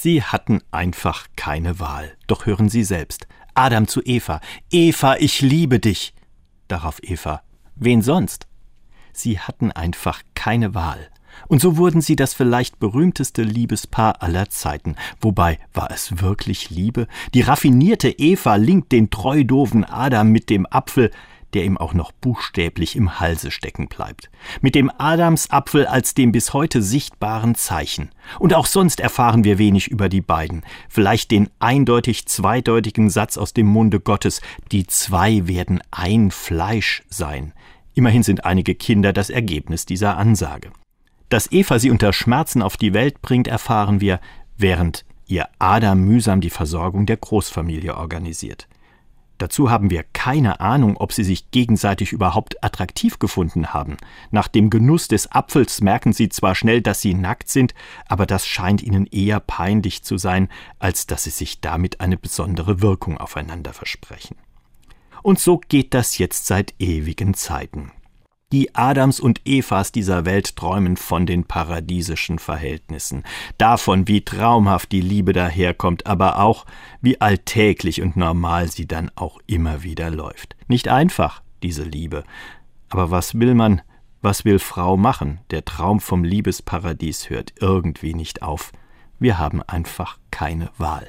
Sie hatten einfach keine Wahl. Doch hören Sie selbst. Adam zu Eva. Eva, ich liebe dich. Darauf Eva. Wen sonst? Sie hatten einfach keine Wahl. Und so wurden sie das vielleicht berühmteste Liebespaar aller Zeiten. Wobei, war es wirklich Liebe? Die raffinierte Eva linkt den treudoven Adam mit dem Apfel, der ihm auch noch buchstäblich im Halse stecken bleibt. Mit dem Adamsapfel als dem bis heute sichtbaren Zeichen. Und auch sonst erfahren wir wenig über die beiden. Vielleicht den eindeutig zweideutigen Satz aus dem Munde Gottes, die zwei werden ein Fleisch sein. Immerhin sind einige Kinder das Ergebnis dieser Ansage. Dass Eva sie unter Schmerzen auf die Welt bringt, erfahren wir, während ihr Adam mühsam die Versorgung der Großfamilie organisiert. Dazu haben wir keine Ahnung, ob sie sich gegenseitig überhaupt attraktiv gefunden haben. Nach dem Genuss des Apfels merken sie zwar schnell, dass sie nackt sind, aber das scheint ihnen eher peinlich zu sein, als dass sie sich damit eine besondere Wirkung aufeinander versprechen. Und so geht das jetzt seit ewigen Zeiten. Die Adams und Evas dieser Welt träumen von den paradiesischen Verhältnissen, davon, wie traumhaft die Liebe daherkommt, aber auch, wie alltäglich und normal sie dann auch immer wieder läuft. Nicht einfach, diese Liebe. Aber was will man, was will Frau machen? Der Traum vom Liebesparadies hört irgendwie nicht auf. Wir haben einfach keine Wahl.